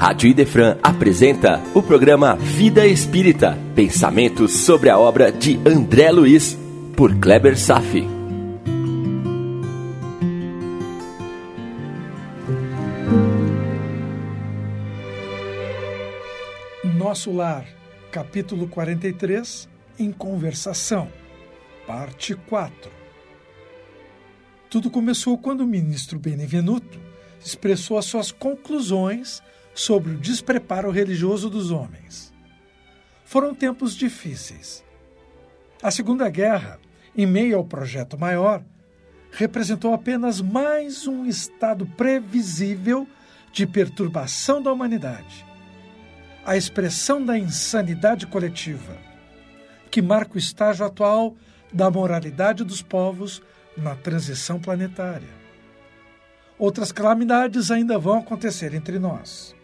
Rádio Idefran apresenta o programa Vida Espírita, pensamentos sobre a obra de André Luiz, por Kleber Safi. Nosso Lar, capítulo 43, em conversação, parte 4. Tudo começou quando o ministro Benevenuto expressou as suas conclusões sobre o despreparo religioso dos homens. Foram tempos difíceis. A Segunda Guerra, em meio ao projeto maior, representou apenas mais um estado previsível de perturbação da humanidade. A expressão da insanidade coletiva, que marca o estágio atual da moralidade dos povos na transição planetária. Outras calamidades ainda vão acontecer entre nós.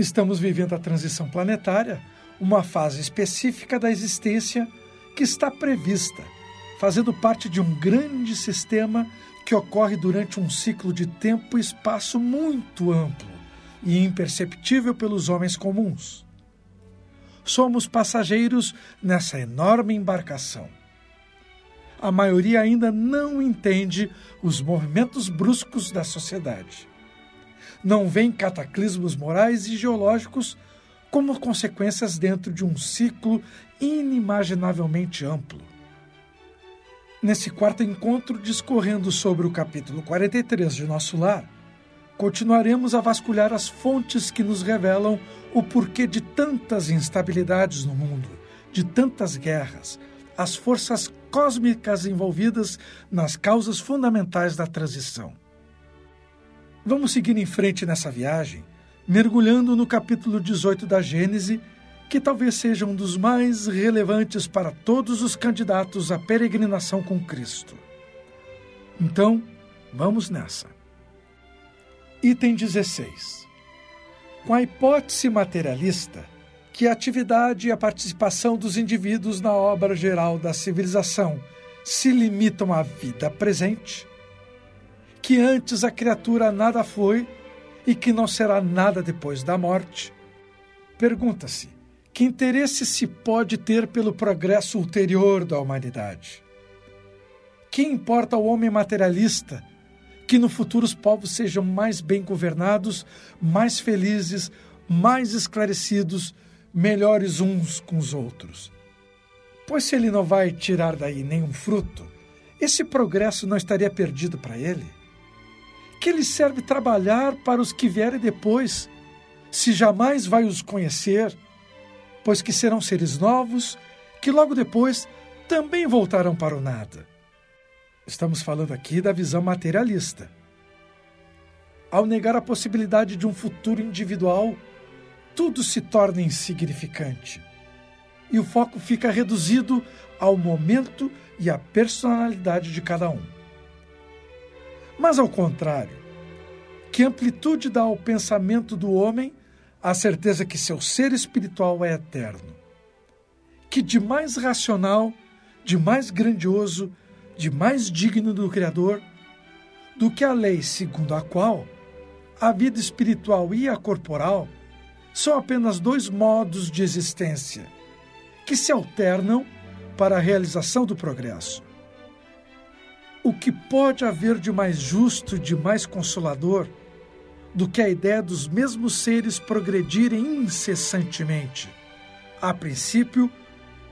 Estamos vivendo a transição planetária, uma fase específica da existência que está prevista, fazendo parte de um grande sistema que ocorre durante um ciclo de tempo e espaço muito amplo e imperceptível pelos homens comuns. Somos passageiros nessa enorme embarcação. A maioria ainda não entende os movimentos bruscos da sociedade não vêem cataclismos morais e geológicos como consequências dentro de um ciclo inimaginavelmente amplo. Nesse quarto encontro, discorrendo sobre o capítulo 43 de Nosso Lar, continuaremos a vasculhar as fontes que nos revelam o porquê de tantas instabilidades no mundo, de tantas guerras, as forças cósmicas envolvidas nas causas fundamentais da transição. Vamos seguir em frente nessa viagem, mergulhando no capítulo 18 da Gênese, que talvez seja um dos mais relevantes para todos os candidatos à peregrinação com Cristo. Então, vamos nessa. Item 16. Com a hipótese materialista, que a atividade e a participação dos indivíduos na obra geral da civilização se limitam à vida presente, que antes a criatura nada foi e que não será nada depois da morte. Pergunta-se: que interesse se pode ter pelo progresso ulterior da humanidade? Que importa ao homem materialista que no futuro os povos sejam mais bem governados, mais felizes, mais esclarecidos, melhores uns com os outros? Pois se ele não vai tirar daí nenhum fruto, esse progresso não estaria perdido para ele? Que lhe serve trabalhar para os que vierem depois, se jamais vai os conhecer, pois que serão seres novos, que logo depois também voltarão para o nada. Estamos falando aqui da visão materialista. Ao negar a possibilidade de um futuro individual, tudo se torna insignificante. E o foco fica reduzido ao momento e à personalidade de cada um. Mas, ao contrário, que amplitude dá ao pensamento do homem a certeza que seu ser espiritual é eterno? Que de mais racional, de mais grandioso, de mais digno do Criador, do que a lei segundo a qual a vida espiritual e a corporal são apenas dois modos de existência que se alternam para a realização do progresso. O que pode haver de mais justo, de mais consolador, do que a ideia dos mesmos seres progredirem incessantemente, a princípio,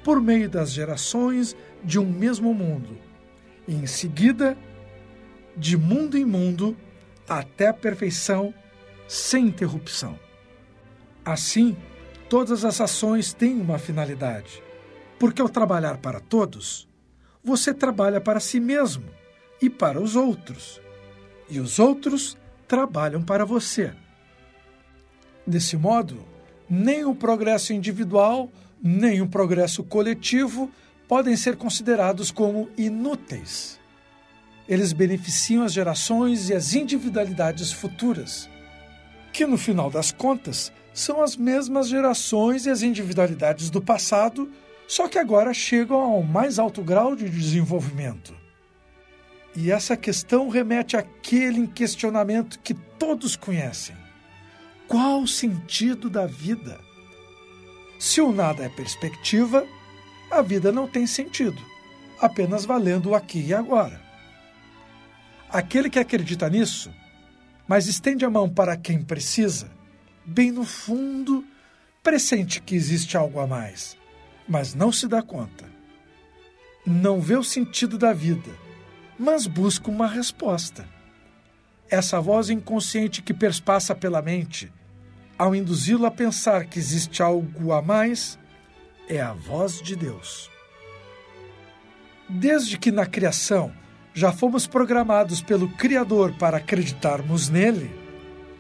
por meio das gerações de um mesmo mundo, e em seguida, de mundo em mundo, até a perfeição sem interrupção. Assim, todas as ações têm uma finalidade, porque ao trabalhar para todos, você trabalha para si mesmo e para os outros, e os outros trabalham para você. Desse modo, nem o progresso individual, nem o progresso coletivo podem ser considerados como inúteis. Eles beneficiam as gerações e as individualidades futuras, que no final das contas são as mesmas gerações e as individualidades do passado, só que agora chegam ao mais alto grau de desenvolvimento. E essa questão remete àquele questionamento que todos conhecem. qual o sentido da vida? Se o nada é perspectiva, a vida não tem sentido, apenas valendo o aqui e agora. Aquele que acredita nisso, mas estende a mão para quem precisa, bem no fundo, pressente que existe algo a mais, mas não se dá conta. Não vê o sentido da vida, mas busca uma resposta. Essa voz inconsciente que perspassa pela mente, ao induzi-lo a pensar que existe algo a mais, é a voz de Deus. Desde que na criação já fomos programados pelo Criador para acreditarmos nele,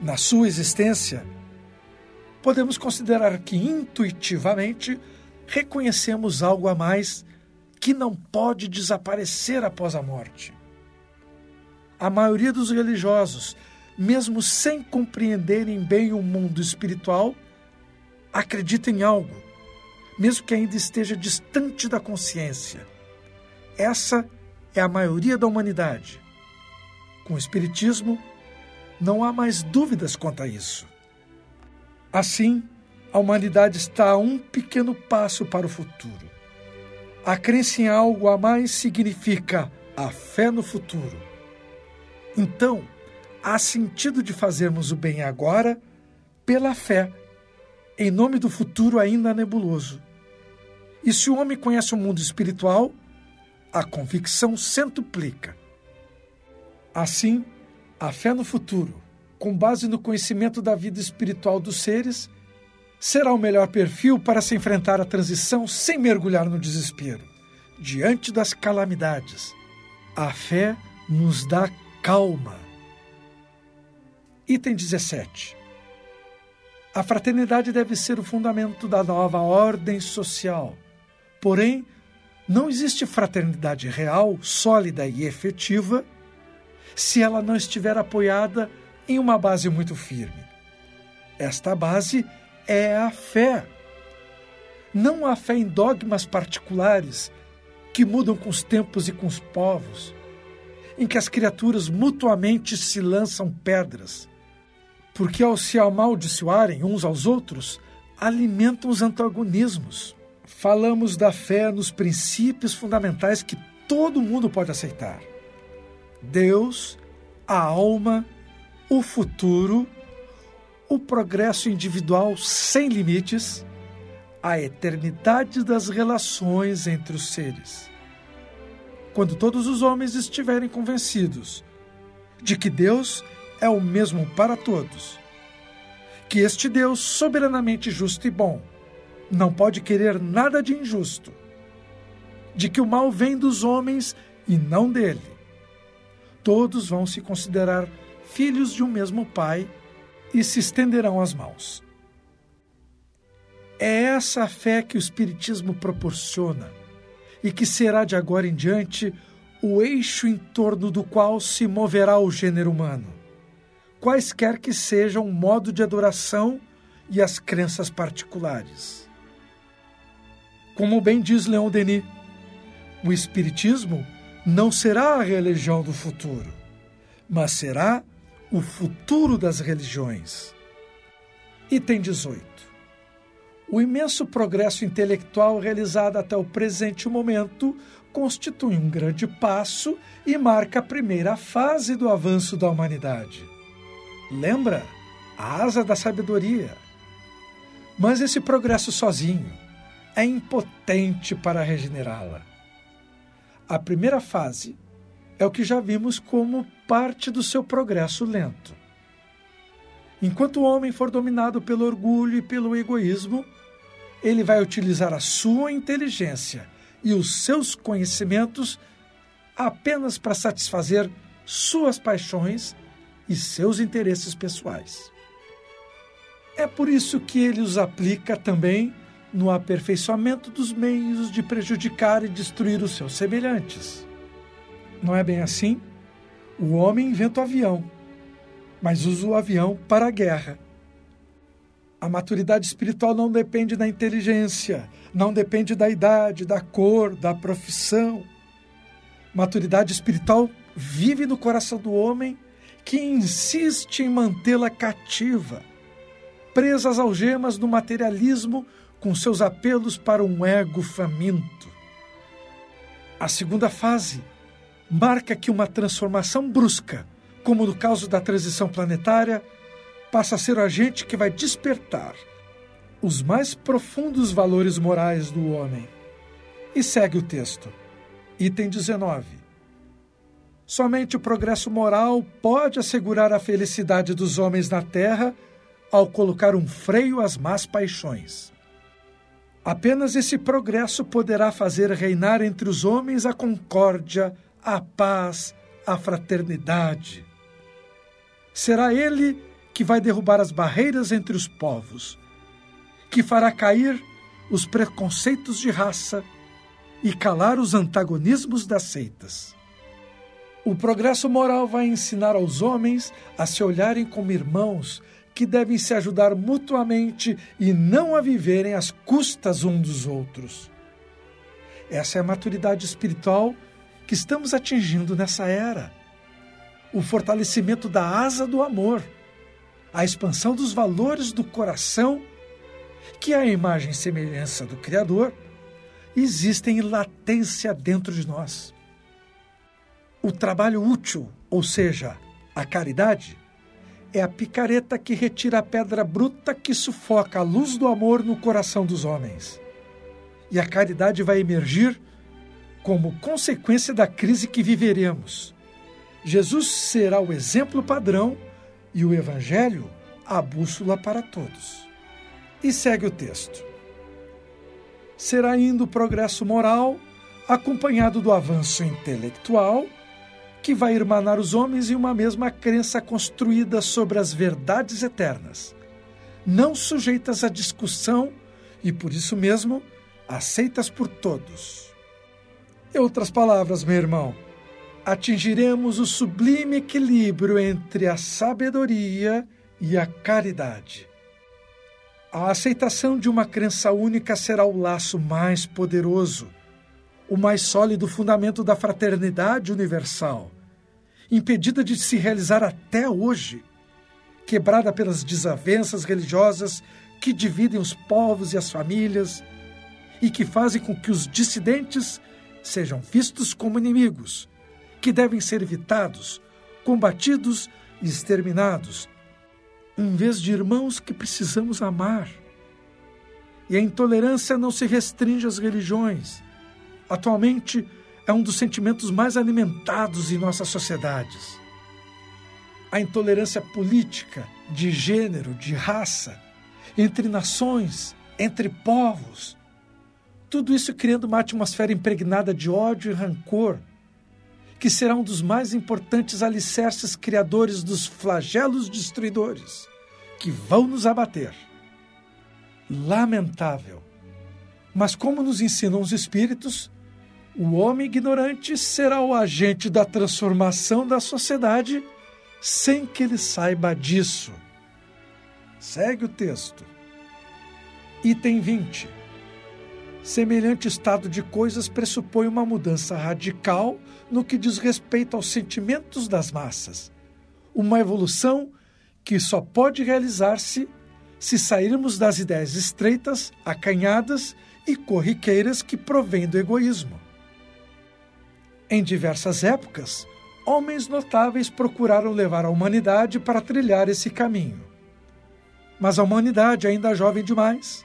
na sua existência, podemos considerar que intuitivamente reconhecemos algo a mais que não pode desaparecer após a morte. A maioria dos religiosos, mesmo sem compreenderem bem o mundo espiritual, acredita em algo, mesmo que ainda esteja distante da consciência. Essa é a maioria da humanidade. Com o Espiritismo, não há mais dúvidas quanto a isso. Assim, a humanidade está a um pequeno passo para o futuro. A crença em algo a mais significa a fé no futuro. Então, há sentido de fazermos o bem agora pela fé, em nome do futuro ainda nebuloso. E se o homem conhece o mundo espiritual, a convicção centuplica. Assim, a fé no futuro, com base no conhecimento da vida espiritual dos seres, será o melhor perfil para se enfrentar a transição sem mergulhar no desespero. Diante das calamidades, a fé nos dá calma. Item 17. A fraternidade deve ser o fundamento da nova ordem social. Porém, não existe fraternidade real, sólida e efetiva se ela não estiver apoiada em uma base muito firme. Esta base é a fé. Não a fé em dogmas particulares que mudam com os tempos e com os povos, em que as criaturas mutuamente se lançam pedras, porque ao se amaldiçoarem uns aos outros, alimentam os antagonismos. Falamos da fé nos princípios fundamentais que todo mundo pode aceitar: Deus, a alma, o futuro, o progresso individual sem limites, a eternidade das relações entre os seres quando todos os homens estiverem convencidos de que Deus é o mesmo para todos, que este Deus soberanamente justo e bom não pode querer nada de injusto, de que o mal vem dos homens e não dele. Todos vão se considerar filhos de um mesmo Pai e se estenderão as mãos. É essa a fé que o Espiritismo proporciona e que será de agora em diante o eixo em torno do qual se moverá o gênero humano, quaisquer que sejam o modo de adoração e as crenças particulares. Como bem diz Leon Denis, o Espiritismo não será a religião do futuro, mas será o futuro das religiões. Item 18 o imenso progresso intelectual realizado até o presente momento constitui um grande passo e marca a primeira fase do avanço da humanidade. Lembra? A asa da sabedoria. Mas esse progresso sozinho é impotente para regenerá-la. A primeira fase é o que já vimos como parte do seu progresso lento. Enquanto o homem for dominado pelo orgulho e pelo egoísmo, ele vai utilizar a sua inteligência e os seus conhecimentos apenas para satisfazer suas paixões e seus interesses pessoais. É por isso que ele os aplica também no aperfeiçoamento dos meios de prejudicar e destruir os seus semelhantes. Não é bem assim? O homem inventa o avião, mas usa o avião para a guerra a maturidade espiritual não depende da inteligência, não depende da idade, da cor, da profissão. Maturidade espiritual vive no coração do homem que insiste em mantê-la cativa, presa às algemas do materialismo com seus apelos para um ego faminto. A segunda fase marca que uma transformação brusca, como no caso da transição planetária, passa a ser o agente que vai despertar os mais profundos valores morais do homem. E segue o texto. Item 19. Somente o progresso moral pode assegurar a felicidade dos homens na Terra ao colocar um freio às más paixões. Apenas esse progresso poderá fazer reinar entre os homens a concórdia, a paz, a fraternidade. Será ele que vai derrubar as barreiras entre os povos, que fará cair os preconceitos de raça e calar os antagonismos das seitas. O progresso moral vai ensinar aos homens a se olharem como irmãos que devem se ajudar mutuamente e não a viverem às custas um dos outros. Essa é a maturidade espiritual que estamos atingindo nessa era. O fortalecimento da asa do amor, a expansão dos valores do coração, que é a imagem e semelhança do Criador, existem em latência dentro de nós. O trabalho útil, ou seja, a caridade, é a picareta que retira a pedra bruta que sufoca a luz do amor no coração dos homens. E a caridade vai emergir como consequência da crise que viveremos. Jesus será o exemplo padrão e o Evangelho a bússola para todos. E segue o texto. Será ainda o progresso moral, acompanhado do avanço intelectual que vai irmanar os homens em uma mesma crença construída sobre as verdades eternas, não sujeitas à discussão e, por isso mesmo, aceitas por todos. Em outras palavras, meu irmão, atingiremos o sublime equilíbrio entre a sabedoria e a caridade. A aceitação de uma crença única será o laço mais poderoso o mais sólido fundamento da fraternidade universal, impedida de se realizar até hoje, quebrada pelas desavenças religiosas que dividem os povos e as famílias e que fazem com que os dissidentes sejam vistos como inimigos, que devem ser evitados, combatidos e exterminados, em vez de irmãos que precisamos amar. E a intolerância não se restringe às religiões atualmente é um dos sentimentos mais alimentados em nossas sociedades. A intolerância política, de gênero, de raça, entre nações, entre povos. Tudo isso criando uma atmosfera impregnada de ódio e rancor, que será um dos mais importantes alicerces criadores dos flagelos destruidores que vão nos abater. Lamentável. Mas, como nos ensinam os Espíritos, o homem ignorante será o agente da transformação da sociedade sem que ele saiba disso. Segue o texto. Item 20. Semelhante estado de coisas pressupõe uma mudança radical no que diz respeito aos sentimentos das massas. Uma evolução que só pode realizar-se se sairmos das ideias estreitas, acanhadas e corriqueiras que provêm do egoísmo. Em diversas épocas, homens notáveis procuraram levar a humanidade para trilhar esse caminho. Mas a humanidade, ainda jovem demais,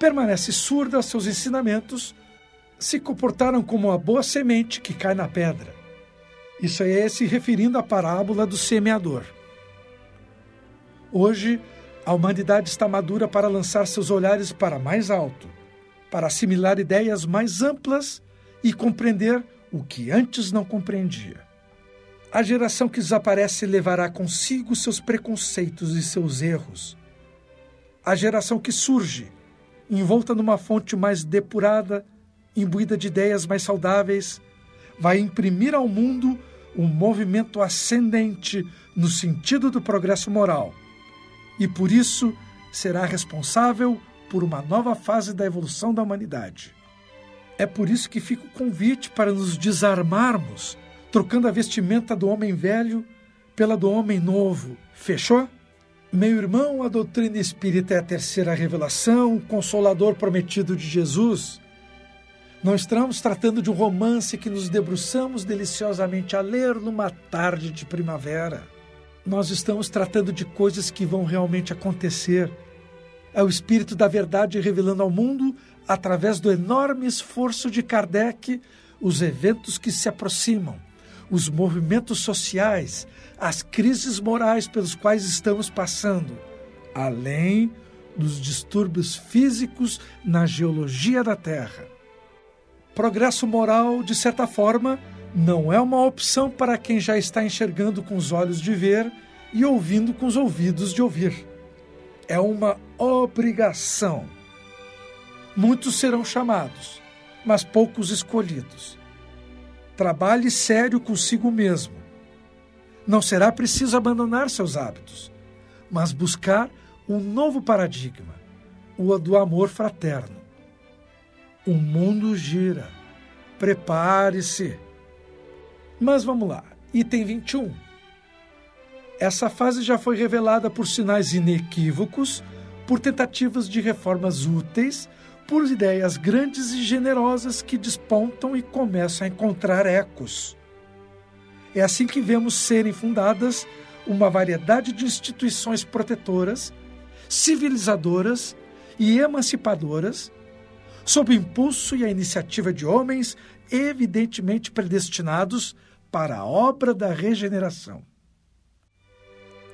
permanece surda aos seus ensinamentos, se comportaram como uma boa semente que cai na pedra. Isso é se referindo à parábola do semeador. Hoje, a humanidade está madura para lançar seus olhares para mais alto, para assimilar ideias mais amplas e compreender o que antes não compreendia. A geração que desaparece levará consigo seus preconceitos e seus erros. A geração que surge, envolta numa fonte mais depurada, imbuída de ideias mais saudáveis, vai imprimir ao mundo um movimento ascendente no sentido do progresso moral. E por isso será responsável por uma nova fase da evolução da humanidade. É por isso que fica o convite para nos desarmarmos, trocando a vestimenta do homem velho pela do homem novo. Fechou? Meu irmão, a doutrina espírita é a terceira revelação, o consolador prometido de Jesus. Não estamos tratando de um romance que nos debruçamos deliciosamente a ler numa tarde de primavera. Nós estamos tratando de coisas que vão realmente acontecer. É o Espírito da Verdade revelando ao mundo, através do enorme esforço de Kardec, os eventos que se aproximam, os movimentos sociais, as crises morais pelos quais estamos passando, além dos distúrbios físicos na geologia da Terra. Progresso moral, de certa forma, não é uma opção para quem já está enxergando com os olhos de ver e ouvindo com os ouvidos de ouvir. É uma obrigação. Muitos serão chamados, mas poucos escolhidos. Trabalhe sério consigo mesmo não será preciso abandonar seus hábitos, mas buscar um novo paradigma, o do amor fraterno. O mundo gira. Prepare-se. Mas vamos lá. Item 21. Essa fase já foi revelada por sinais inequívocos, por tentativas de reformas úteis, por ideias grandes e generosas que despontam e começam a encontrar ecos. É assim que vemos serem fundadas uma variedade de instituições protetoras, civilizadoras e emancipadoras, sob o impulso e a iniciativa de homens evidentemente predestinados para a obra da regeneração.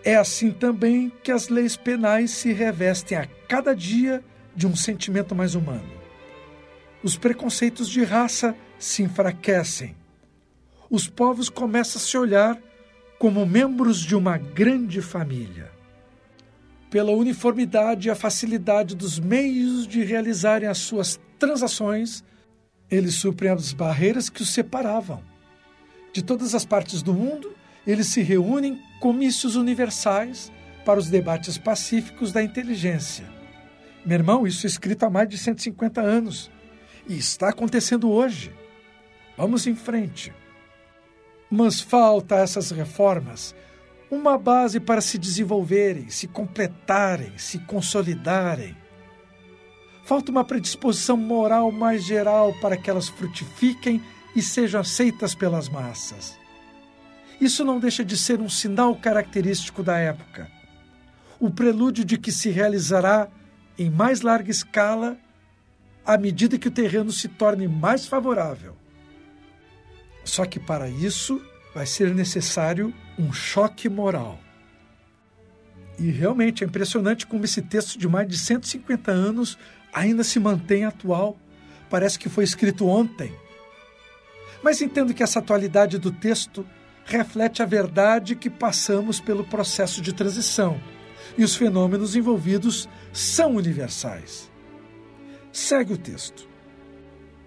É assim também que as leis penais se revestem a cada dia de um sentimento mais humano. Os preconceitos de raça se enfraquecem os povos começam a se olhar como membros de uma grande família. Pela uniformidade e a facilidade dos meios de realizarem as suas transações, eles suprem as barreiras que os separavam. De todas as partes do mundo, eles se reúnem em comícios universais para os debates pacíficos da inteligência. Meu irmão, isso é escrito há mais de 150 anos e está acontecendo hoje. Vamos em frente. Mas falta a essas reformas uma base para se desenvolverem, se completarem, se consolidarem. Falta uma predisposição moral mais geral para que elas frutifiquem e sejam aceitas pelas massas. Isso não deixa de ser um sinal característico da época, o prelúdio de que se realizará em mais larga escala à medida que o terreno se torne mais favorável. Só que para isso vai ser necessário um choque moral. E realmente é impressionante como esse texto de mais de 150 anos ainda se mantém atual. Parece que foi escrito ontem. Mas entendo que essa atualidade do texto reflete a verdade que passamos pelo processo de transição e os fenômenos envolvidos são universais. Segue o texto.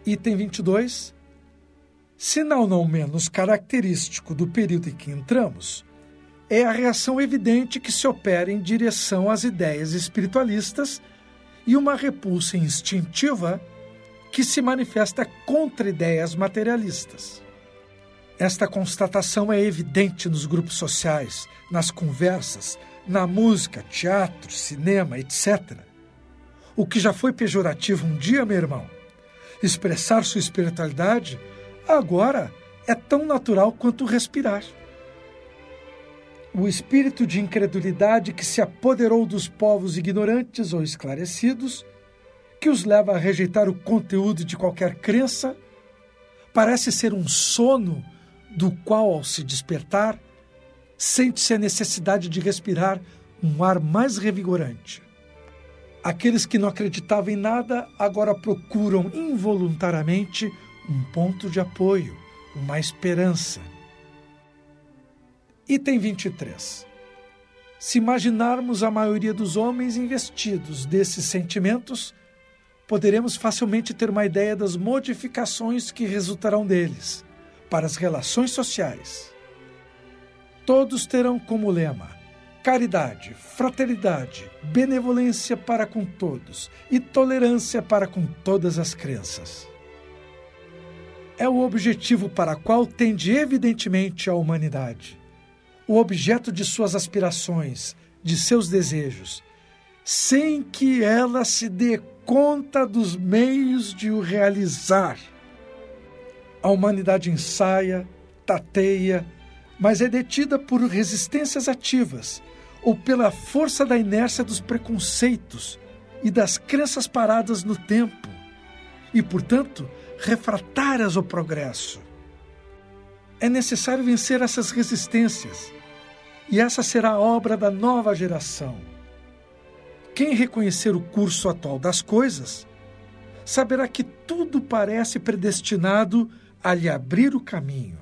Item 22 Sinal não menos característico do período em que entramos é a reação evidente que se opera em direção às ideias espiritualistas e uma repulsa instintiva que se manifesta contra ideias materialistas. Esta constatação é evidente nos grupos sociais, nas conversas, na música, teatro, cinema, etc. O que já foi pejorativo um dia, meu irmão, expressar sua espiritualidade agora é tão natural quanto respirar. O espírito de incredulidade que se apoderou dos povos ignorantes ou esclarecidos, que os leva a rejeitar o conteúdo de qualquer crença, parece ser um sono do qual, ao se despertar, sente-se a necessidade de respirar um ar mais revigorante. Aqueles que não acreditavam em nada agora procuram involuntariamente um ponto de apoio, uma esperança. Item 23. Se imaginarmos a maioria dos homens investidos desses sentimentos, poderemos facilmente ter uma ideia das modificações que resultarão deles para as relações sociais. Todos terão como lema caridade, fraternidade, benevolência para com todos e tolerância para com todas as crenças é o objetivo para qual tende evidentemente a humanidade. O objeto de suas aspirações de seus desejos, sem que ela se dê conta dos meios de o realizar. A humanidade ensaia, tateia, mas é detida por resistências ativas ou pela força da inércia dos preconceitos e das crenças paradas no tempo, e, portanto, refratárias ao progresso. É necessário vencer essas resistências, e essa será a obra da nova geração. Quem reconhecer o curso atual das coisas, saberá que tudo parece predestinado a lhe abrir o caminho.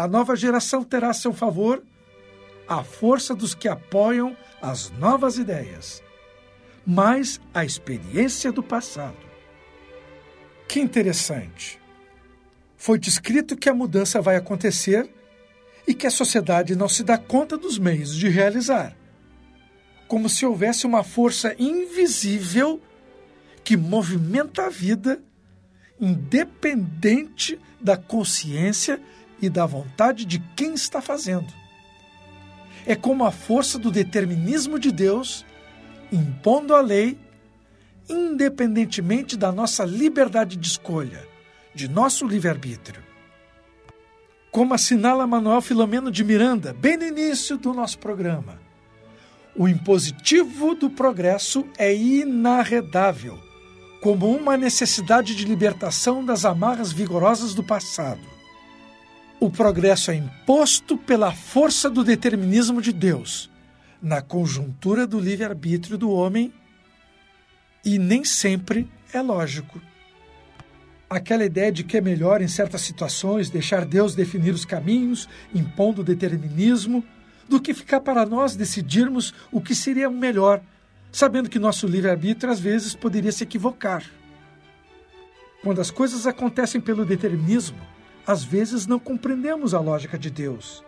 A nova geração terá a seu favor a força dos que apoiam as novas ideias, mas a experiência do passado. Que interessante! Foi descrito que a mudança vai acontecer e que a sociedade não se dá conta dos meios de realizar. Como se houvesse uma força invisível que movimenta a vida, independente da consciência e da vontade de quem está fazendo. É como a força do determinismo de Deus impondo a lei, independentemente da nossa liberdade de escolha, de nosso livre-arbítrio. Como assinala Manuel Filomeno de Miranda, bem no início do nosso programa, o impositivo do progresso é inarredável, como uma necessidade de libertação das amarras vigorosas do passado. O progresso é imposto pela força do determinismo de Deus, na conjuntura do livre-arbítrio do homem, e nem sempre é lógico. Aquela ideia de que é melhor, em certas situações, deixar Deus definir os caminhos, impondo o determinismo, do que ficar para nós decidirmos o que seria melhor, sabendo que nosso livre-arbítrio às vezes poderia se equivocar. Quando as coisas acontecem pelo determinismo, às vezes não compreendemos a lógica de Deus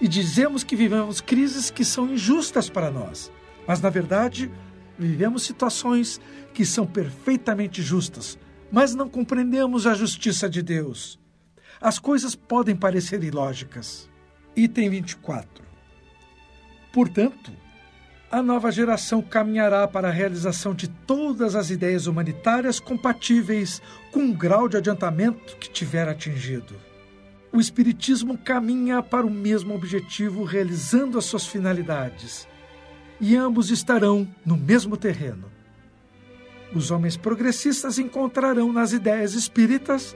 e dizemos que vivemos crises que são injustas para nós, mas na verdade vivemos situações que são perfeitamente justas, mas não compreendemos a justiça de Deus. As coisas podem parecer ilógicas. Item 24. Portanto, a nova geração caminhará para a realização de todas as ideias humanitárias compatíveis com o grau de adiantamento que tiver atingido. O Espiritismo caminha para o mesmo objetivo, realizando as suas finalidades, e ambos estarão no mesmo terreno. Os homens progressistas encontrarão nas ideias espíritas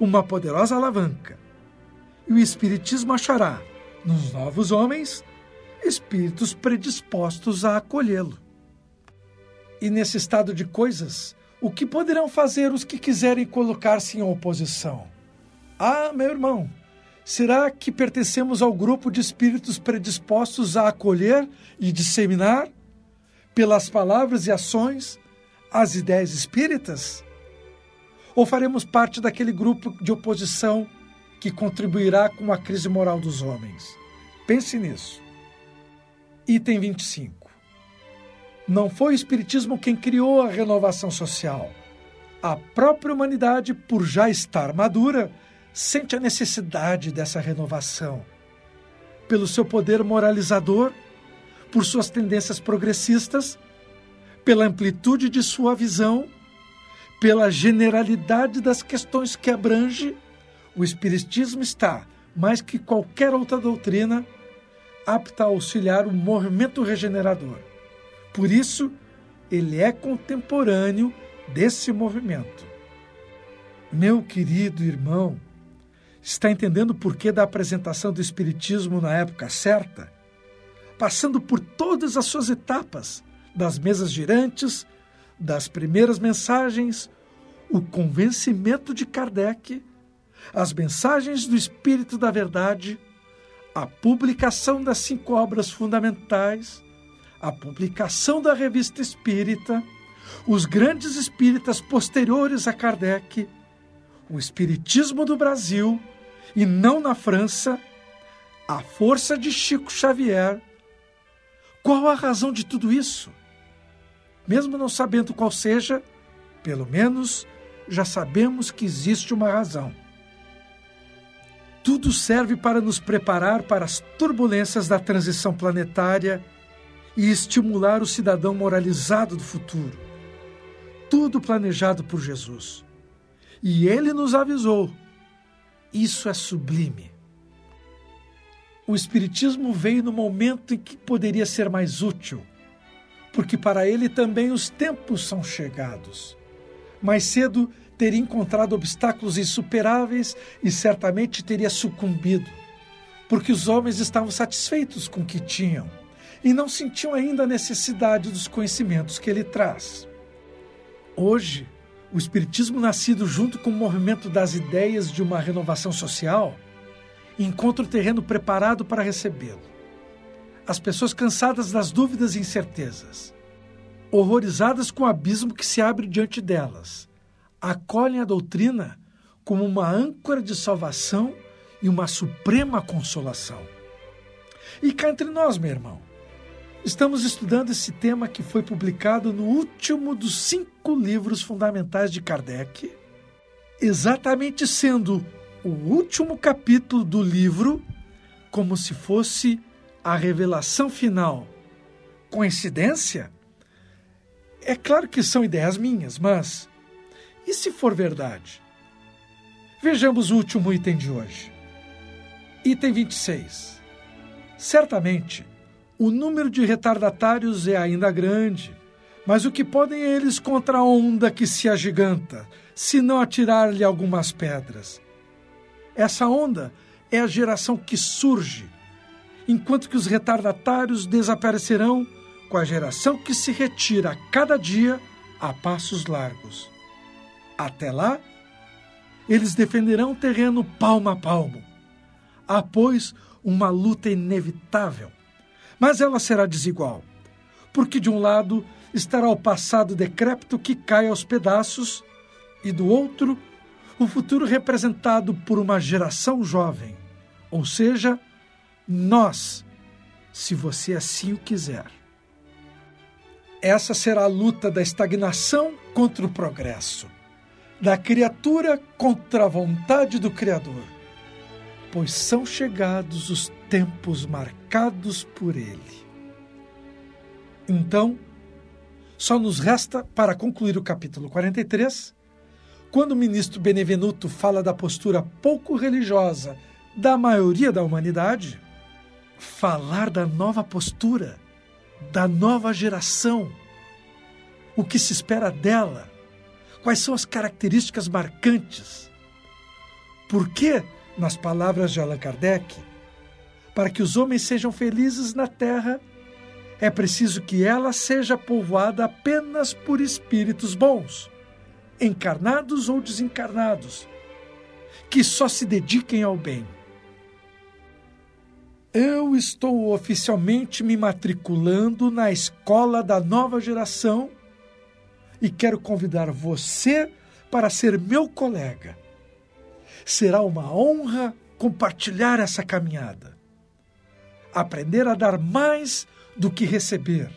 uma poderosa alavanca, e o Espiritismo achará, nos novos homens, espíritos predispostos a acolhê-lo. E nesse estado de coisas, o que poderão fazer os que quiserem colocar-se em oposição? Ah, meu irmão, será que pertencemos ao grupo de espíritos predispostos a acolher e disseminar, pelas palavras e ações, as ideias espíritas? Ou faremos parte daquele grupo de oposição que contribuirá com a crise moral dos homens? Pense nisso. Item 25. Não foi o Espiritismo quem criou a renovação social. A própria humanidade, por já estar madura, sente a necessidade dessa renovação. Pelo seu poder moralizador, por suas tendências progressistas, pela amplitude de sua visão, pela generalidade das questões que abrange, o Espiritismo está, mais que qualquer outra doutrina, apta a auxiliar o movimento regenerador. Por isso, ele é contemporâneo desse movimento. Meu querido irmão, está entendendo o porquê da apresentação do Espiritismo na época certa? Passando por todas as suas etapas, das mesas girantes, das primeiras mensagens, o convencimento de Kardec, as mensagens do Espírito da Verdade a publicação das cinco obras fundamentais, a publicação da Revista Espírita, os grandes espíritas posteriores a Kardec, o Espiritismo do Brasil e não na França, a força de Chico Xavier. Qual a razão de tudo isso? Mesmo não sabendo qual seja, pelo menos já sabemos que existe uma razão. Tudo serve para nos preparar para as turbulências da transição planetária e estimular o cidadão moralizado do futuro. Tudo planejado por Jesus. E ele nos avisou. Isso é sublime. O Espiritismo veio no momento em que poderia ser mais útil, porque para ele também os tempos são chegados. Mais cedo teria encontrado obstáculos insuperáveis e certamente teria sucumbido, porque os homens estavam satisfeitos com o que tinham e não sentiam ainda a necessidade dos conhecimentos que ele traz. Hoje, o Espiritismo, nascido junto com o movimento das ideias de uma renovação social, encontra o terreno preparado para recebê-lo. As pessoas cansadas das dúvidas e incertezas, horrorizadas com o abismo que se abre diante delas, acolhem a doutrina como uma âncora de salvação e uma suprema consolação. E cá entre nós, meu irmão, estamos estudando esse tema que foi publicado no último dos cinco livros fundamentais de Kardec, exatamente sendo o último capítulo do livro como se fosse a revelação final. Coincidência? É claro que são ideias minhas, mas e se for verdade? Vejamos o último item de hoje. Item 26. Certamente, o número de retardatários é ainda grande, mas o que podem eles contra a onda que se agiganta, se não atirar-lhe algumas pedras? Essa onda é a geração que surge, enquanto que os retardatários desaparecerão com a geração que se retira a cada dia a passos largos. Até lá, eles defenderão o terreno palmo a palmo. Há, pois, uma luta inevitável, mas ela será desigual, porque de um lado estará o passado decrépito que cai aos pedaços, e do outro, o futuro representado por uma geração jovem, ou seja, nós, se você assim o quiser. Essa será a luta da estagnação contra o progresso, da criatura contra a vontade do Criador, pois são chegados os tempos marcados por Ele. Então, só nos resta, para concluir o capítulo 43, quando o ministro Benevenuto fala da postura pouco religiosa da maioria da humanidade, falar da nova postura, da nova geração, o que se espera dela, quais são as características marcantes. Por que, nas palavras de Allan Kardec, para que os homens sejam felizes na terra, é preciso que ela seja povoada apenas por espíritos bons encarnados ou desencarnados, que só se dediquem ao bem. Eu estou oficialmente me matriculando na escola da nova geração e quero convidar você para ser meu colega. Será uma honra compartilhar essa caminhada. Aprender a dar mais do que receber,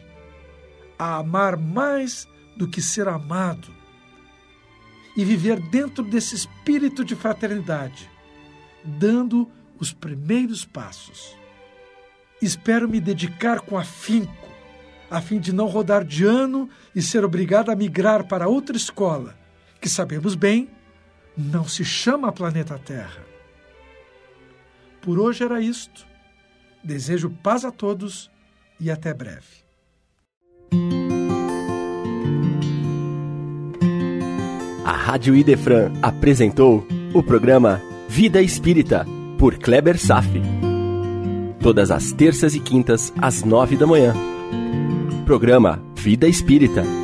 a amar mais do que ser amado e viver dentro desse espírito de fraternidade, dando os primeiros passos. Espero me dedicar com afinco, a fim de não rodar de ano e ser obrigado a migrar para outra escola, que sabemos bem, não se chama planeta Terra. Por hoje era isto. Desejo paz a todos e até breve. A Rádio Idefran apresentou o programa Vida Espírita, por Kleber Safi. Todas as terças e quintas, às nove da manhã. Programa Vida Espírita